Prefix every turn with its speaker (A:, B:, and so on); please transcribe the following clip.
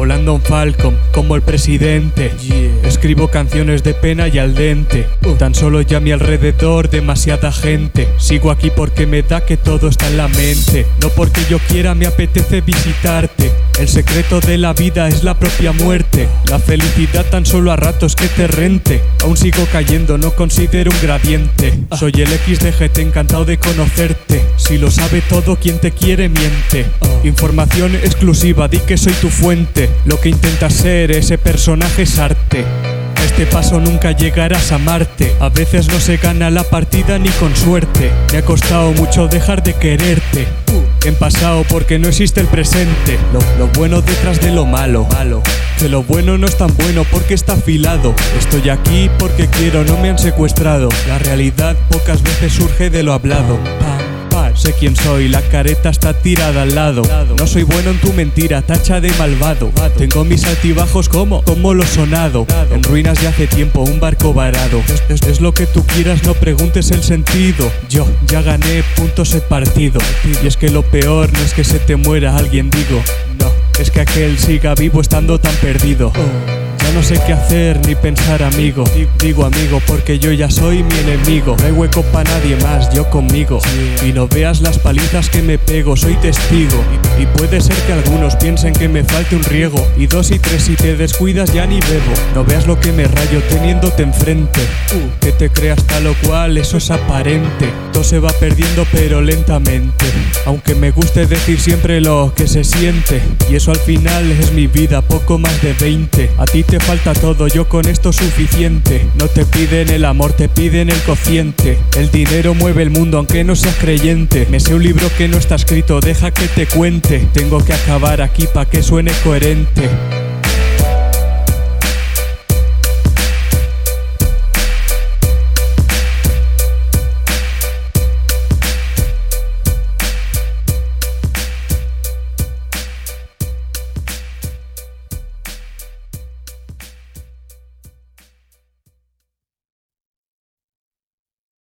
A: Volando un Falcon como el presidente. Escribo canciones de pena y al dente. Tan solo ya a mi alrededor demasiada gente. Sigo aquí porque me da que todo está en la mente. No porque yo quiera me apetece visitarte. El secreto de la vida es la propia muerte. La felicidad tan solo a ratos que te rente. Aún sigo cayendo, no considero un gradiente. Soy el XDGT encantado de conocerte. Si lo sabe todo, quien te quiere miente. Información exclusiva, di que soy tu fuente. Lo que intentas ser, ese personaje es arte. Este paso nunca llegarás a Marte. A veces no se gana la partida ni con suerte. Me ha costado mucho dejar de quererte. En pasado porque no existe el presente. Lo, bueno detrás de lo malo. malo. Que lo bueno no es tan bueno porque está afilado. Estoy aquí porque quiero, no me han secuestrado. La realidad pocas veces surge de lo hablado. Sé quién soy, la careta está tirada al lado. No soy bueno en tu mentira, tacha de malvado. Tengo mis altibajos como, como lo sonado. En ruinas ya hace tiempo, un barco varado. Es, lo que tú quieras, no preguntes el sentido. Yo ya gané puntos el partido. Y es que lo peor no es que se te muera alguien, digo. No, es que aquel siga vivo estando tan perdido. No sé qué hacer ni pensar amigo. Di- Digo amigo porque yo ya soy mi enemigo. No hay hueco para nadie más, yo conmigo. Y no veas las palizas que me pego, soy testigo. Y, puede ser que algunos piensen que me falte un riego. Y dos y tres si te descuidas ya ni bebo. No veas lo que me rayo teniéndote enfrente. Uh, Que te creas tal o cual, eso es aparente. Todo se va perdiendo pero lentamente. Aunque me guste decir siempre lo que se siente. Y eso al final es mi vida, poco más de 20 A ti falta todo, yo con esto suficiente. No te piden el amor, te piden el cociente. El dinero mueve el mundo aunque no seas creyente. Me sé un libro que no está escrito, deja que te cuente. Tengo que acabar aquí pa' que suene coherente